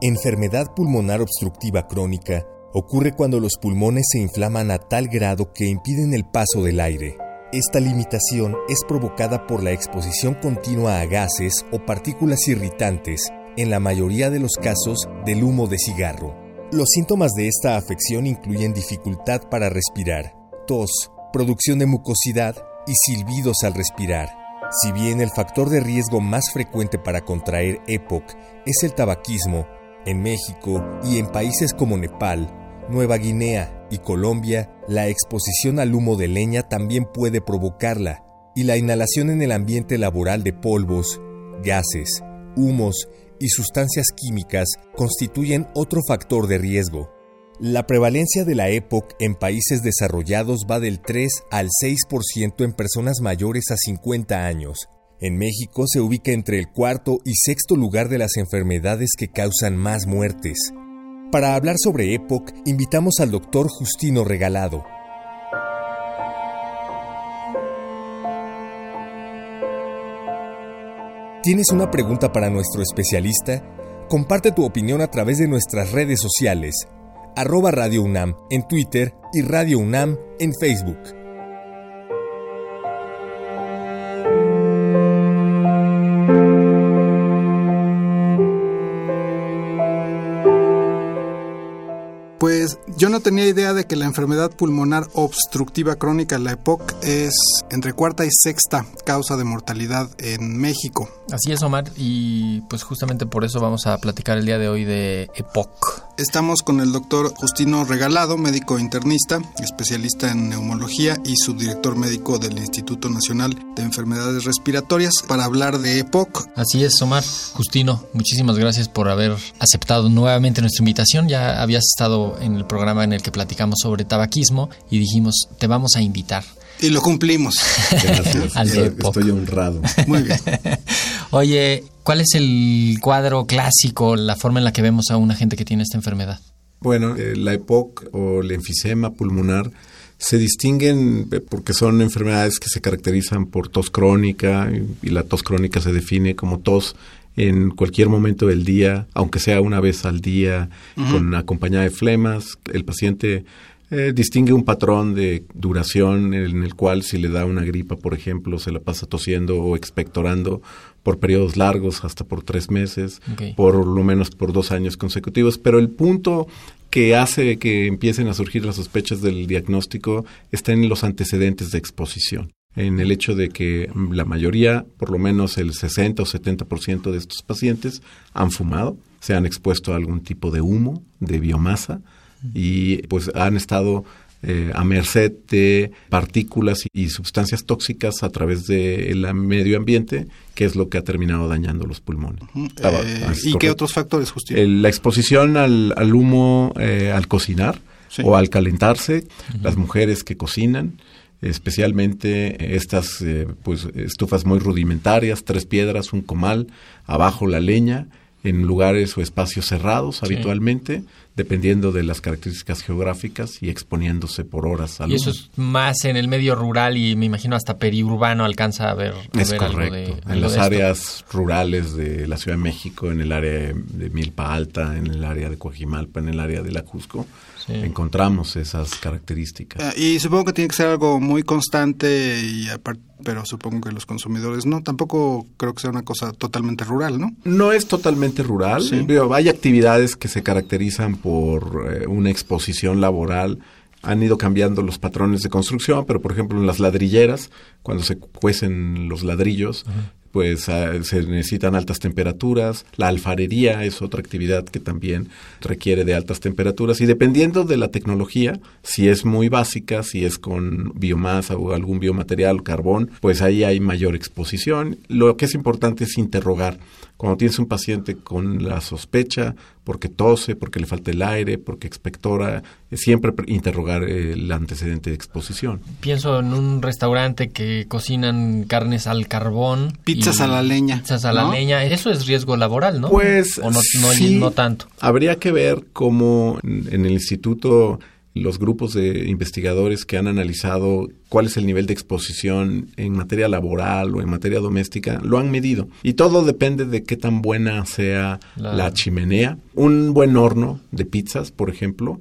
Enfermedad pulmonar obstructiva crónica, ocurre cuando los pulmones se inflaman a tal grado que impiden el paso del aire. Esta limitación es provocada por la exposición continua a gases o partículas irritantes, en la mayoría de los casos del humo de cigarro. Los síntomas de esta afección incluyen dificultad para respirar, tos, producción de mucosidad y silbidos al respirar. Si bien el factor de riesgo más frecuente para contraer EPOC es el tabaquismo, en México y en países como Nepal, Nueva Guinea y Colombia, la exposición al humo de leña también puede provocarla, y la inhalación en el ambiente laboral de polvos, gases, humos y sustancias químicas constituyen otro factor de riesgo. La prevalencia de la EPOC en países desarrollados va del 3 al 6% en personas mayores a 50 años. En México se ubica entre el cuarto y sexto lugar de las enfermedades que causan más muertes. Para hablar sobre EPOC, invitamos al doctor Justino Regalado. ¿Tienes una pregunta para nuestro especialista? Comparte tu opinión a través de nuestras redes sociales arroba Radio UNAM en Twitter y Radio UNAM en Facebook. Pues yo no tenía idea de que la enfermedad pulmonar obstructiva crónica, la EPOC, es entre cuarta y sexta causa de mortalidad en México. Así es, Omar, y pues justamente por eso vamos a platicar el día de hoy de EPOC. Estamos con el doctor Justino Regalado, médico internista, especialista en neumología y subdirector médico del Instituto Nacional de Enfermedades Respiratorias, para hablar de EPOC. Así es, Omar. Justino, muchísimas gracias por haber aceptado nuevamente nuestra invitación. Ya habías estado en el programa en el que platicamos sobre tabaquismo y dijimos, te vamos a invitar. Y lo cumplimos. Gracias. Al de EPOC. Estoy honrado. Muy bien. Oye, ¿cuál es el cuadro clásico, la forma en la que vemos a una gente que tiene esta enfermedad? Bueno, eh, la EPOC o el enfisema pulmonar se distinguen eh, porque son enfermedades que se caracterizan por tos crónica y, y la tos crónica se define como tos en cualquier momento del día, aunque sea una vez al día, con acompañada de flemas. El paciente eh, distingue un patrón de duración en el cual si le da una gripa, por ejemplo, se la pasa tosiendo o expectorando por periodos largos, hasta por tres meses, por lo menos por dos años consecutivos. Pero el punto que hace que empiecen a surgir las sospechas del diagnóstico está en los antecedentes de exposición. En el hecho de que la mayoría, por lo menos el 60 o 70% de estos pacientes han fumado, se han expuesto a algún tipo de humo, de biomasa, y pues han estado eh, a merced de partículas y, y sustancias tóxicas a través del medio ambiente, que es lo que ha terminado dañando los pulmones. Estaba- Eh, ¿Y qué otros factores, Justino? El- la exposición al, al humo eh, al cocinar Sí. o al calentarse, las mujeres que cocinan, especialmente estas eh, pues estufas muy rudimentarias, tres piedras, un comal, abajo la leña, en lugares o espacios cerrados habitualmente, dependiendo de las características geográficas y exponiéndose por horas al Y eso es más en el medio rural y me imagino hasta periurbano alcanza a ver, a Es ver algo correcto. de en algo las de esto. áreas rurales de la Ciudad de México, en el área de Milpa Alta, en el área de Coajimalpa, en el área de la Cusco, Sí. encontramos esas características. Ah, y supongo que tiene que ser algo muy constante, y apar- pero supongo que los consumidores no. Tampoco creo que sea una cosa totalmente rural, ¿no? No es totalmente rural. Sí. Hay actividades que se caracterizan por eh, una exposición laboral. Han ido cambiando los patrones de construcción, pero por ejemplo en las ladrilleras, cuando se cuecen los ladrillos, pues ah, se necesitan altas temperaturas. La alfarería es otra actividad que también requiere de altas temperaturas y dependiendo de la tecnología, si es muy básica, si es con biomasa o algún biomaterial, carbón, pues ahí hay mayor exposición. Lo que es importante es interrogar cuando tienes un paciente con la sospecha, porque tose, porque le falta el aire, porque expectora, siempre interrogar el antecedente de exposición. Pienso en un restaurante que cocinan carnes al carbón. Pizzas a la leña. Pizzas a la leña. Eso es riesgo laboral, ¿no? Pues o no, no tanto. Habría que ver cómo en el instituto los grupos de investigadores que han analizado cuál es el nivel de exposición en materia laboral o en materia doméstica, lo han medido. Y todo depende de qué tan buena sea la, chimenea. Un buen horno de pizzas, por ejemplo,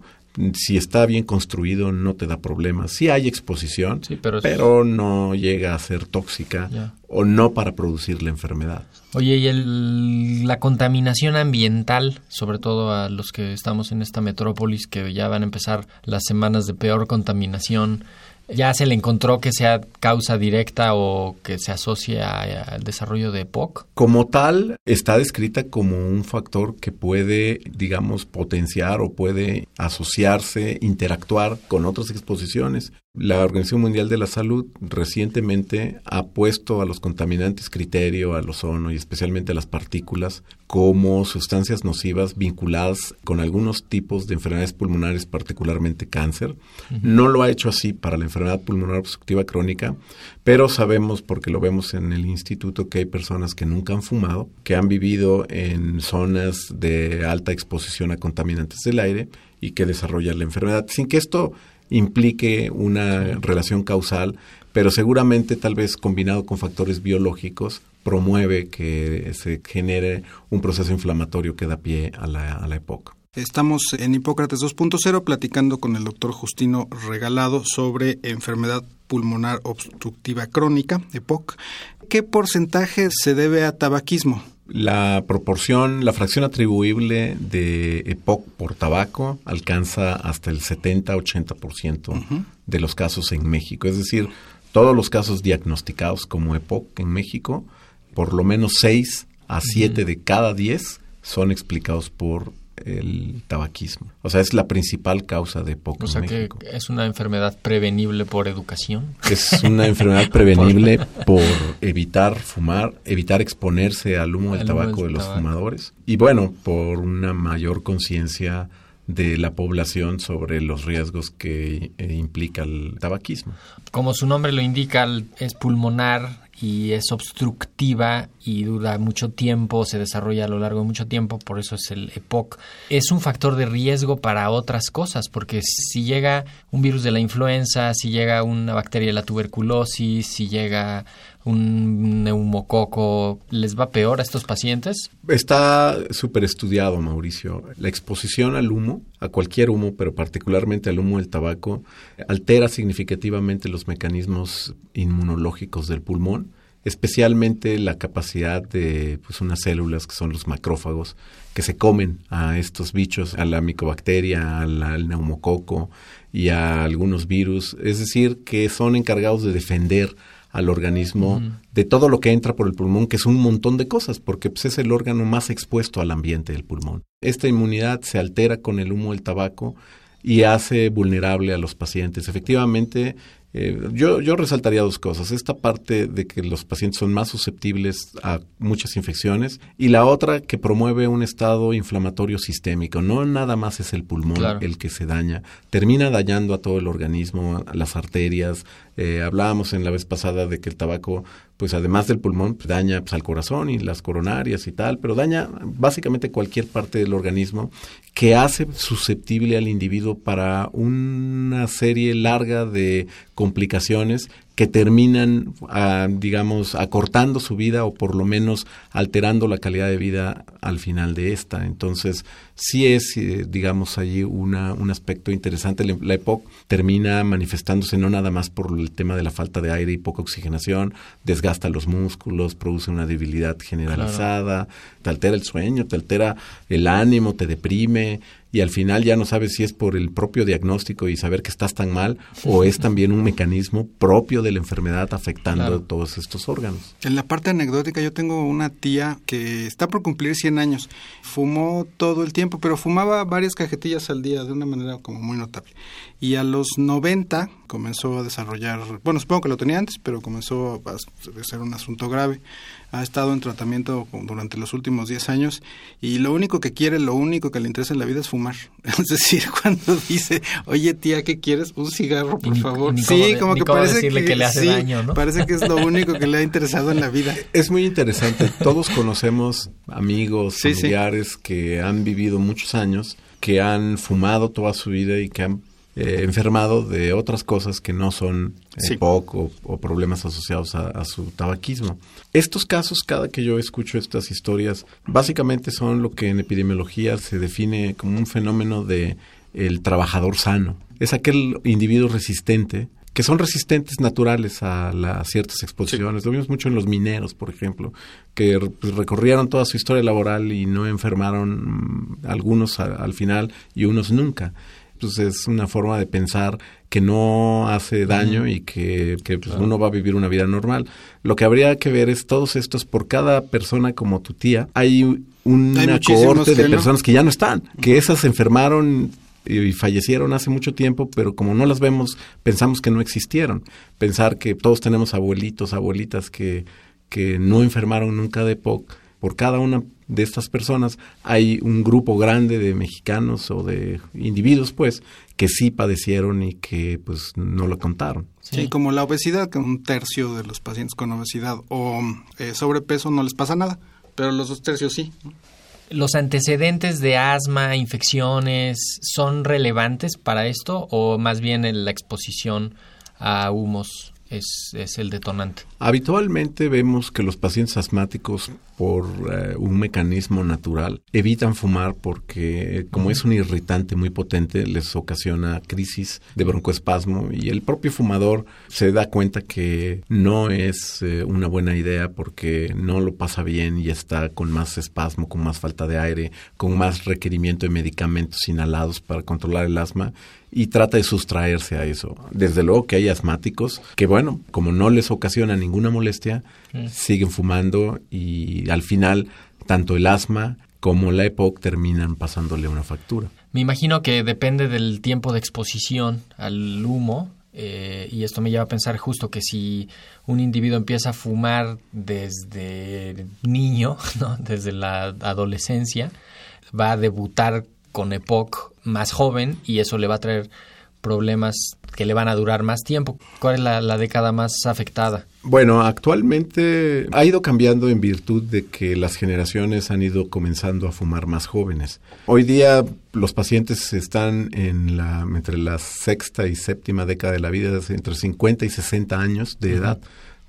si está bien construido no te da problemas. Sí hay exposición, pero, no llega a ser tóxica o no para producir la enfermedad. Oye, ¿y el, la contaminación ambiental, sobre todo a los que estamos en esta metrópolis, que ya van a empezar las semanas de peor contaminación, ¿Ya se le encontró que sea causa directa o que se asocie al desarrollo de EPOC? Como tal, está descrita como un factor que puede, digamos, potenciar o puede asociarse, interactuar con otras exposiciones. La Organización Mundial de la Salud recientemente ha puesto a los contaminantes criterio, al ozono y especialmente a las partículas como sustancias nocivas vinculadas con algunos tipos de enfermedades pulmonares, particularmente cáncer. No lo ha hecho así para la enfermedad pulmonar obstructiva crónica, pero sabemos, porque lo vemos en el instituto, que hay personas que nunca han fumado, que han vivido en zonas de alta exposición a contaminantes del aire y que desarrollan la enfermedad, sin que esto implique una relación causal, pero seguramente tal vez combinado con factores biológicos promueve que se genere un proceso inflamatorio que da pie a la, a la EPOC. Estamos en Hipócrates 2.0 platicando con el doctor Justino Regalado sobre enfermedad pulmonar obstructiva crónica, EPOC. ¿Qué porcentaje se debe a tabaquismo? La proporción, la fracción atribuible de EPOC por tabaco alcanza hasta el 70-80% de los casos en México. Es decir, todos los casos diagnosticados como EPOC en México, por lo menos 6 a 7 de cada 10 son explicados por el tabaquismo. O sea, es la principal causa de EPOC. O sea, que es una enfermedad prevenible por educación. Es una enfermedad prevenible por evitar fumar, evitar exponerse al humo del tabaco de los fumadores y bueno, por una mayor conciencia de la población sobre los riesgos que eh, implica el tabaquismo. Como su nombre lo indica, es pulmonar y es obstructiva y dura mucho tiempo, se desarrolla a lo largo de mucho tiempo, por eso es el EPOC. Es un factor de riesgo para otras cosas, porque si llega un virus de la influenza, si llega una bacteria de la tuberculosis, si llega un neumococo, ¿les va peor a estos pacientes? Está súper estudiado, Mauricio. La exposición al humo, a cualquier humo, pero particularmente al humo del tabaco, altera significativamente los mecanismos inmunológicos del pulmón especialmente la capacidad de pues, unas células que son los macrófagos, que se comen a estos bichos, a la micobacteria, al, neumococo y a algunos virus, es decir, que son encargados de defender al organismo de todo lo que entra por el pulmón, que es un montón de cosas, porque pues, es el órgano más expuesto al ambiente del pulmón. Esta inmunidad se altera con el humo del tabaco y hace vulnerable a los pacientes. Efectivamente, eh, yo, yo resaltaría dos cosas. Esta parte de que los pacientes son más susceptibles a muchas infecciones y la otra que promueve un estado inflamatorio sistémico. No nada más es el pulmón el que se daña, termina dañando a todo el organismo, a las arterias. Eh, hablábamos en la vez pasada de que el tabaco pues además del pulmón, pues, daña pues, al corazón y las coronarias y tal, pero daña básicamente cualquier parte del organismo que hace susceptible al individuo para una serie larga de complicaciones que terminan, ah, digamos, acortando su vida o por lo menos alterando la calidad de vida al final de esta. Entonces, sí es, eh, digamos, allí una, un aspecto interesante. La EPOC termina manifestándose no nada más por el tema de la falta de aire y poca oxigenación, desgasta los músculos, produce una debilidad generalizada, te altera el sueño, te altera el ánimo, te deprime, y al final ya no sabes si es por el propio diagnóstico y saber que estás tan mal o es también un mecanismo propio de la enfermedad afectando Claro. todos estos órganos. En la parte anecdótica, yo tengo una tía que está por cumplir 100 años. Fumó todo el tiempo, pero fumaba varias cajetillas al día de una manera como muy notable. Y a los 90 comenzó a desarrollar, bueno, supongo que lo tenía antes, pero comenzó a ser un asunto grave. Ha estado en tratamiento durante los últimos 10 años y lo único que quiere, lo único que le interesa en la vida es fumar. Es decir, cuando dice, oye tía, ¿qué quieres? Un cigarro, por ni- favor. ni sí, de- como que parece que le hace sí, daño, ¿no? Parece que es lo único que le ha interesado en la vida. Es muy interesante. Todos conocemos amigos, Sí, sí. familiares que han vivido muchos años, que han fumado toda su vida y que han eh, enfermado de otras cosas que no son eh, Sí. POC o, o problemas asociados a, a su tabaquismo. Estos casos, cada que yo escucho estas historias, básicamente son lo que en epidemiología se define como un fenómeno de el trabajador sano. Es aquel individuo resistente que son resistentes naturales a, la- a ciertas exposiciones. Lo vimos mucho en los mineros, por ejemplo, que pues, recorrieron toda su historia laboral y no enfermaron mm, algunos a- al final y unos nunca. Pues es una forma de pensar que no hace daño y que, que, pues, uno va a vivir una vida normal. Lo que habría que ver es todos estos, por cada persona como tu tía, hay una Hay cohorte de no. personas que ya no están, que esas se enfermaron y fallecieron hace mucho tiempo, pero como no las vemos, pensamos que no existieron. Pensar que todos tenemos abuelitos, abuelitas que, que no enfermaron nunca de POC. Por cada una de estas personas hay un grupo grande de mexicanos o de individuos, pues, que sí padecieron y que, pues, no lo contaron. Sí. como la obesidad, que un tercio de los pacientes con obesidad o eh, sobrepeso no les pasa nada, pero los dos tercios sí. ¿Los antecedentes de asma, infecciones, son relevantes para esto o más bien la exposición a humos es, es el detonante? Habitualmente vemos que los pacientes asmáticos, por eh, un mecanismo natural, evitan fumar porque, como es un irritante muy potente, les ocasiona crisis de broncoespasmo y el propio fumador se da cuenta que no es eh, una buena idea porque no lo pasa bien y está con más espasmo, con más falta de aire, con más requerimiento de medicamentos inhalados para controlar el asma y trata de sustraerse a eso. Desde luego que hay asmáticos que, bueno, como no les ocasiona ninguna molestia, siguen fumando y al final tanto el asma como la EPOC terminan pasándole una factura. Me imagino que depende del tiempo de exposición al humo. eh, y esto me lleva a pensar justo que si un individuo empieza a fumar desde niño, ¿no? desde la adolescencia, va a debutar con EPOC más joven y eso le va a traer problemas que le van a durar más tiempo. ¿Cuál es la, la década más afectada? Bueno, actualmente ha ido cambiando en virtud de que las generaciones han ido comenzando a fumar más jóvenes. Hoy día los pacientes están en la, entre la sexta y séptima década de la vida, entre 50 y 60 años de edad,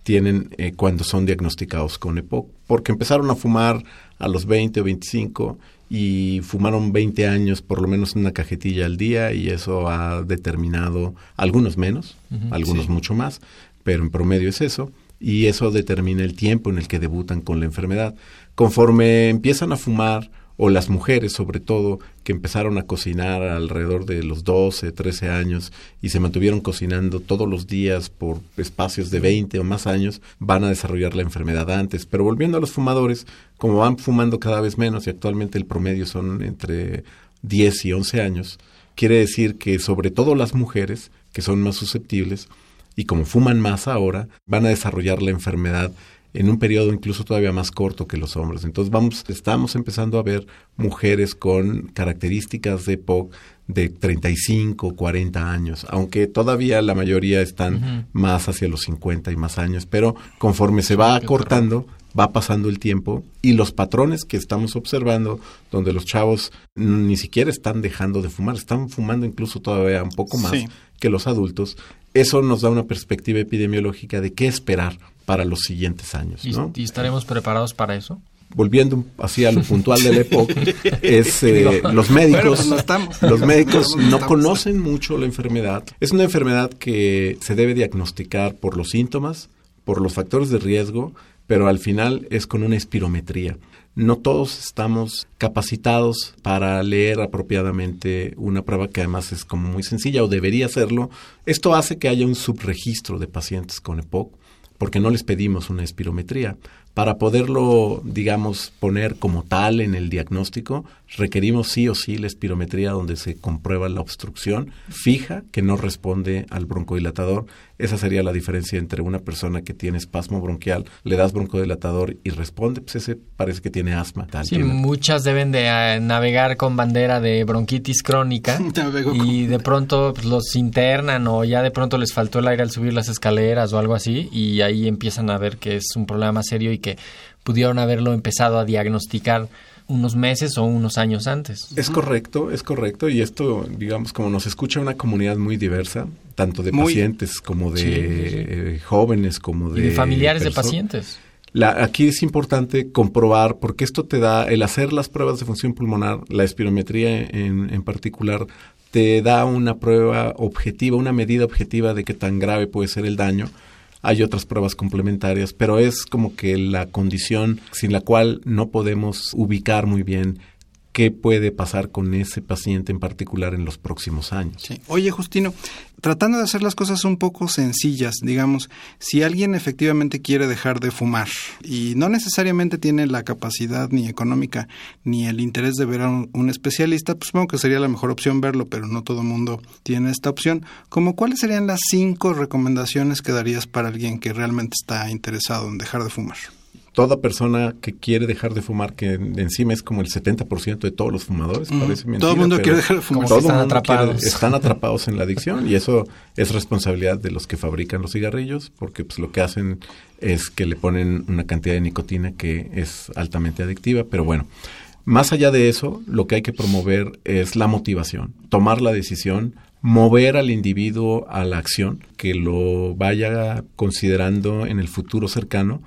tienen eh, cuando son diagnosticados con EPOC, porque empezaron a fumar a los 20 o 25 y fumaron 20 años por lo menos una cajetilla al día y eso ha determinado algunos menos, algunos mucho más, pero en promedio es eso y eso determina el tiempo en el que debutan con la enfermedad. Conforme empiezan a fumar o las mujeres sobre todo que empezaron a cocinar alrededor de los 12, 13 años y se mantuvieron cocinando todos los días por espacios de 20 o más años, van a desarrollar la enfermedad antes. Pero volviendo a los fumadores, como van fumando cada vez menos y actualmente el promedio son entre 10 y 11 años, quiere decir que sobre todo las mujeres, que son más susceptibles, y como fuman más ahora, van a desarrollar la enfermedad en un periodo incluso todavía más corto que los hombres. Entonces vamos, estamos empezando a ver mujeres con características de POC de 35, 40 años, aunque todavía la mayoría están más hacia los 50 y más años, pero conforme se va acortando, va pasando el tiempo y los patrones que estamos observando, donde los chavos ni siquiera están dejando de fumar, están fumando incluso todavía un poco más Sí. que los adultos, eso nos da una perspectiva epidemiológica de qué esperar para los siguientes años. ¿Y, ¿no? y estaremos preparados para eso? Volviendo así a lo puntual de la época, es eh, Digo, los bueno, médicos, pues no estamos. los médicos No no estamos. conocen mucho la enfermedad. Es una enfermedad que se debe diagnosticar por los síntomas, por los factores de riesgo, pero al final es con una espirometría. No todos estamos capacitados para leer apropiadamente una prueba que además es como muy sencilla o debería serlo. Esto hace que haya un subregistro de pacientes con EPOC porque no les pedimos una espirometría. Para poderlo, digamos, poner como tal en el diagnóstico, requerimos sí o sí la espirometría donde se comprueba la obstrucción fija que no responde al broncodilatador. Esa sería la diferencia entre una persona que tiene espasmo bronquial, le das broncodilatador y responde, pues ese parece que tiene asma. sí, muchas deben de eh, navegar con bandera de bronquitis crónica y de pronto pues, los internan o ya de pronto les faltó el aire al subir las escaleras o algo así y ahí empiezan a ver que es un problema serio y que pudieron haberlo empezado a diagnosticar unos meses o unos años antes. Es correcto, es correcto. Y esto, digamos, como nos escucha una comunidad muy diversa, tanto de pacientes como de eh, jóvenes, como de... Y de familiares de pacientes. La, aquí es importante comprobar, porque esto te da, el hacer las pruebas de función pulmonar, la espirometría en, en particular, te da una prueba objetiva, una medida objetiva de qué tan grave puede ser el daño hay otras pruebas complementarias, pero es como que la condición sin la cual no podemos ubicar muy bien qué puede pasar con ese paciente en particular en los próximos años. Oye, Justino, tratando de hacer las cosas un poco sencillas, digamos, si alguien efectivamente quiere dejar de fumar y no necesariamente tiene la capacidad ni económica ni el interés de ver a un, especialista, pues supongo que sería la mejor opción verlo, pero no todo el mundo tiene esta opción. ¿Cómo cuáles serían las cinco recomendaciones que darías para alguien que realmente está interesado en dejar de fumar? Toda persona que quiere dejar de fumar, que encima es como el 70% de todos los fumadores, parece mentira. Todo el mundo quiere dejar de fumar. Todos están atrapados. están atrapados en la adicción y eso es responsabilidad de los que fabrican los cigarrillos, porque pues lo que hacen es que le ponen una cantidad de nicotina que es altamente adictiva, pero bueno. Más allá de eso, lo que hay que promover es la motivación, tomar la decisión, mover al individuo a la acción, que lo vaya considerando en el futuro cercano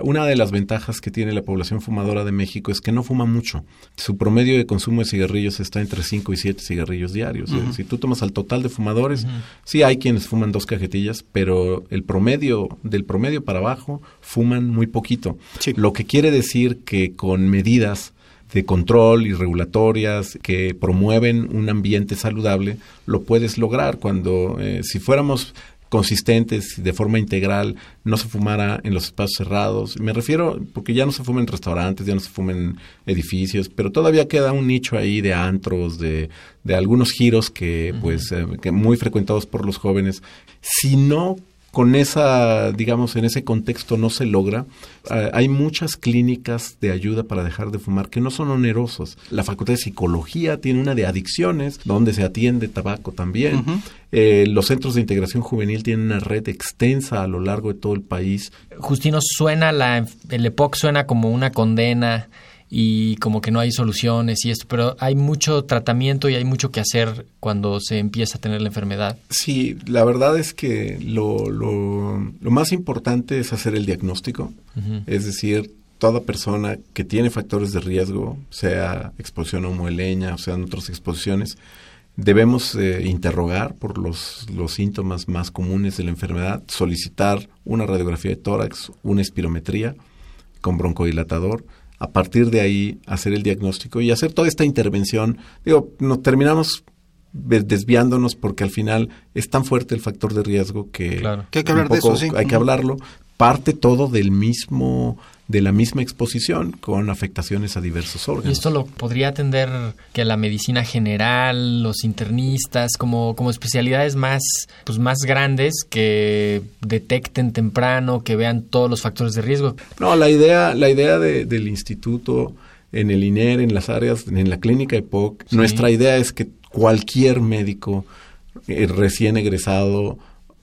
una de las ventajas que tiene la población fumadora de México es que no fuma mucho. Su promedio de consumo de cigarrillos está entre 5 y 7 cigarrillos diarios. Si tú tomas al total de fumadores, sí hay quienes fuman dos cajetillas, pero el promedio, del promedio para abajo, fuman muy poquito. Lo que quiere decir que con medidas de control y regulatorias que promueven un ambiente saludable, lo puedes lograr. Cuando eh, si fuéramos consistentes, de forma integral, no se fumara en los espacios cerrados. Me refiero, porque ya no se fuma en restaurantes, ya no se fuma en edificios, pero todavía queda un nicho ahí de antros, de, de algunos giros que, pues, eh, que muy frecuentados por los jóvenes. Si no con esa, digamos, en ese contexto no se logra. Eh, hay muchas clínicas de ayuda para dejar de fumar que no son onerosos. La Facultad de Psicología tiene una de adicciones, donde se atiende tabaco también. Eh, los centros de integración juvenil tienen una red extensa a lo largo de todo el país. Justino, suena la, el EPOC suena como una condena y como que no hay soluciones y esto, pero hay mucho tratamiento y hay mucho que hacer cuando se empieza a tener la enfermedad. Sí, la verdad es que lo, lo, más importante es hacer el diagnóstico, es decir, toda persona que tiene factores de riesgo, sea exposición a humo de leña o sean otras exposiciones, debemos eh, interrogar por los, los síntomas más comunes de la enfermedad, solicitar una radiografía de tórax, una espirometría con broncodilatador, a partir de ahí hacer el diagnóstico y hacer toda esta intervención. Digo, nos terminamos desviándonos porque al final es tan fuerte el factor de riesgo que, hay que hablar de eso, Hay que hablarlo. Parte todo del mismo de la misma exposición con afectaciones a diversos órganos. Y esto lo podría atender que la medicina general, los internistas, como, como especialidades más, pues más grandes que detecten temprano, que vean todos los factores de riesgo. No, la idea, la idea del instituto en el INER, en las áreas, en la clínica EPOC, nuestra idea es que cualquier médico eh, recién egresado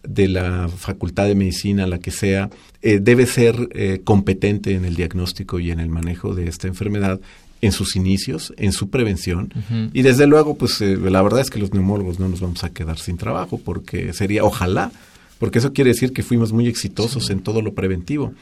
de la Facultad de Medicina, la que sea, eh, debe ser eh, competente en el diagnóstico y en el manejo de esta enfermedad en sus inicios, en su prevención. Y desde luego, pues eh, la verdad es que los neumólogos no nos vamos a quedar sin trabajo, porque sería, ojalá, porque eso quiere decir que fuimos muy exitosos en todo lo preventivo.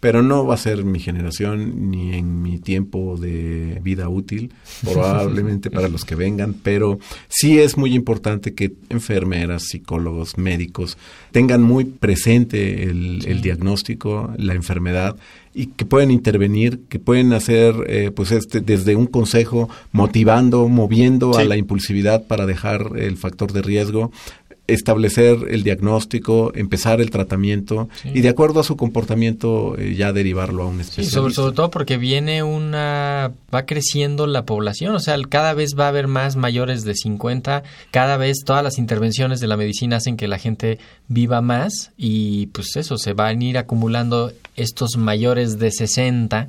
Pero no va a ser mi generación ni en mi tiempo de vida útil, probablemente para los que vengan, pero sí es muy importante que enfermeras, psicólogos, médicos tengan muy presente el, el diagnóstico, la enfermedad y que pueden intervenir, que pueden hacer eh, pues este desde un consejo motivando, moviendo a la impulsividad para dejar el factor de riesgo establecer el diagnóstico, empezar el tratamiento y de acuerdo a su comportamiento eh, ya derivarlo a un especialista. sobre, sobre, todo porque viene una... va creciendo la población, o sea, cada vez va a haber más mayores de 50, cada vez todas las intervenciones de la medicina hacen que la gente viva más y pues eso, se van a ir acumulando estos mayores de 60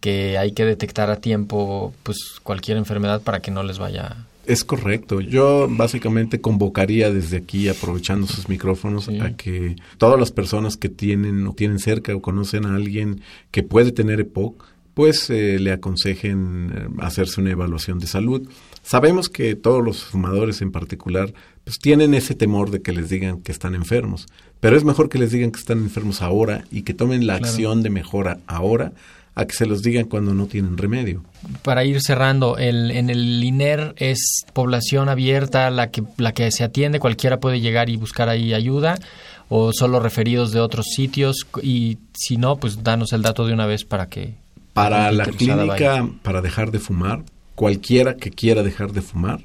que hay que detectar a tiempo pues cualquier enfermedad para que no les vaya es correcto. Yo básicamente convocaría desde aquí, aprovechando sus micrófonos, a que todas las personas que tienen o tienen cerca o conocen a alguien que puede tener EPOC, pues eh, le aconsejen eh, hacerse una evaluación de salud. Sabemos que todos los fumadores en particular pues tienen ese temor de que les digan que están enfermos, pero es mejor que les digan que están enfermos ahora y que tomen la acción de mejora ahora a que se los digan cuando no tienen remedio. Para ir cerrando, el, en el INER es población abierta la que, la que se atiende, cualquiera puede llegar y buscar ahí ayuda o solo referidos de otros sitios y si no, pues danos el dato de una vez para que... Para la clínica, para dejar de fumar, cualquiera que quiera dejar de fumar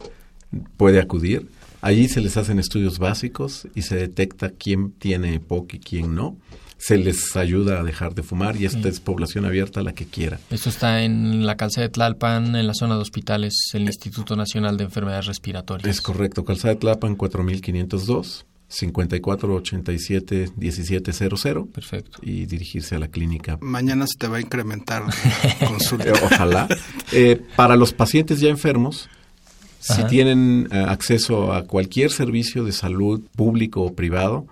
puede acudir. Allí se les hacen estudios básicos y se detecta quién tiene EPOC y quién no se les ayuda a dejar de fumar y esta es población abierta la que quiera. Esto está en la calzada de Tlalpan, en la zona de hospitales, el Instituto Nacional de Enfermedades Respiratorias. Es correcto, calzada de Tlalpan 4502. 5487 1700. Perfecto. Y dirigirse a la clínica. Mañana se te va a incrementar consulta. Ojalá. Eh, para los pacientes ya enfermos, si tienen eh, acceso a cualquier servicio de salud público o privado,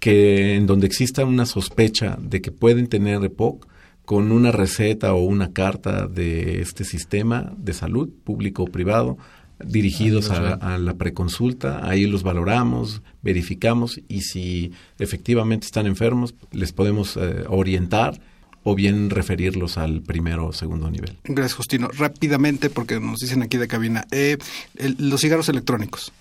que en donde exista una sospecha de que pueden tener EPOC, con una receta o una carta de este sistema de salud, público o privado, dirigidos a, la preconsulta, ahí los valoramos, verificamos y si efectivamente están enfermos, les podemos eh, orientar o bien referirlos al primero o segundo nivel. Gracias, Justino. Rápidamente, porque nos dicen aquí de cabina, eh, los cigarros electrónicos.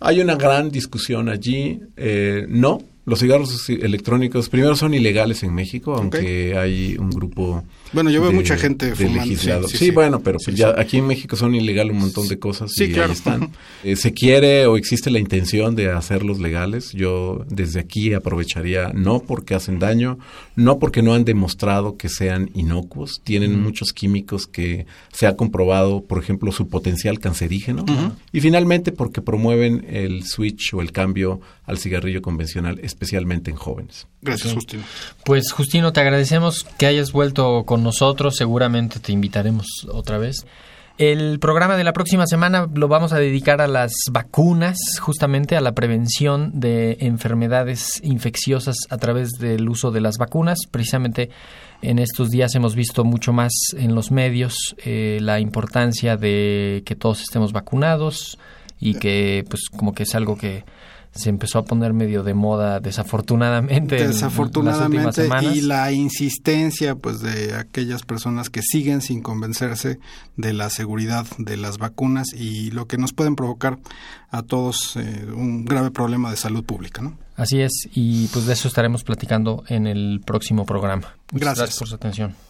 Hay una gran discusión allí. Eh, no, los cigarros electrónicos primero son ilegales en México, aunque hay un grupo bueno, yo veo mucha gente fumando. Sí, bueno, pero pues ya aquí en México son ilegales un montón de cosas y ahí están. Eh, se quiere o existe la intención de hacerlos legales. Yo desde aquí aprovecharía no porque hacen daño, no porque no han demostrado que sean inocuos. Tienen muchos químicos que se ha comprobado, por ejemplo, su potencial cancerígeno. Y finalmente porque promueven el switch o el cambio al cigarrillo convencional, especialmente en jóvenes. Gracias, Justino. Pues Justino, te agradecemos que hayas vuelto con nosotros, seguramente te invitaremos otra vez. El programa de la próxima semana lo vamos a dedicar a las vacunas, justamente a la prevención de enfermedades infecciosas a través del uso de las vacunas. Precisamente en estos días hemos visto mucho más en los medios eh, la importancia de que todos estemos vacunados y que pues como que es algo que se empezó a poner medio de moda desafortunadamente desafortunadamente y la insistencia pues de aquellas personas que siguen sin convencerse de la seguridad de las vacunas y lo que nos pueden provocar a todos eh, un grave problema de salud pública ¿no? así es y pues de eso estaremos platicando en el próximo programa. Gracias, gracias por su atención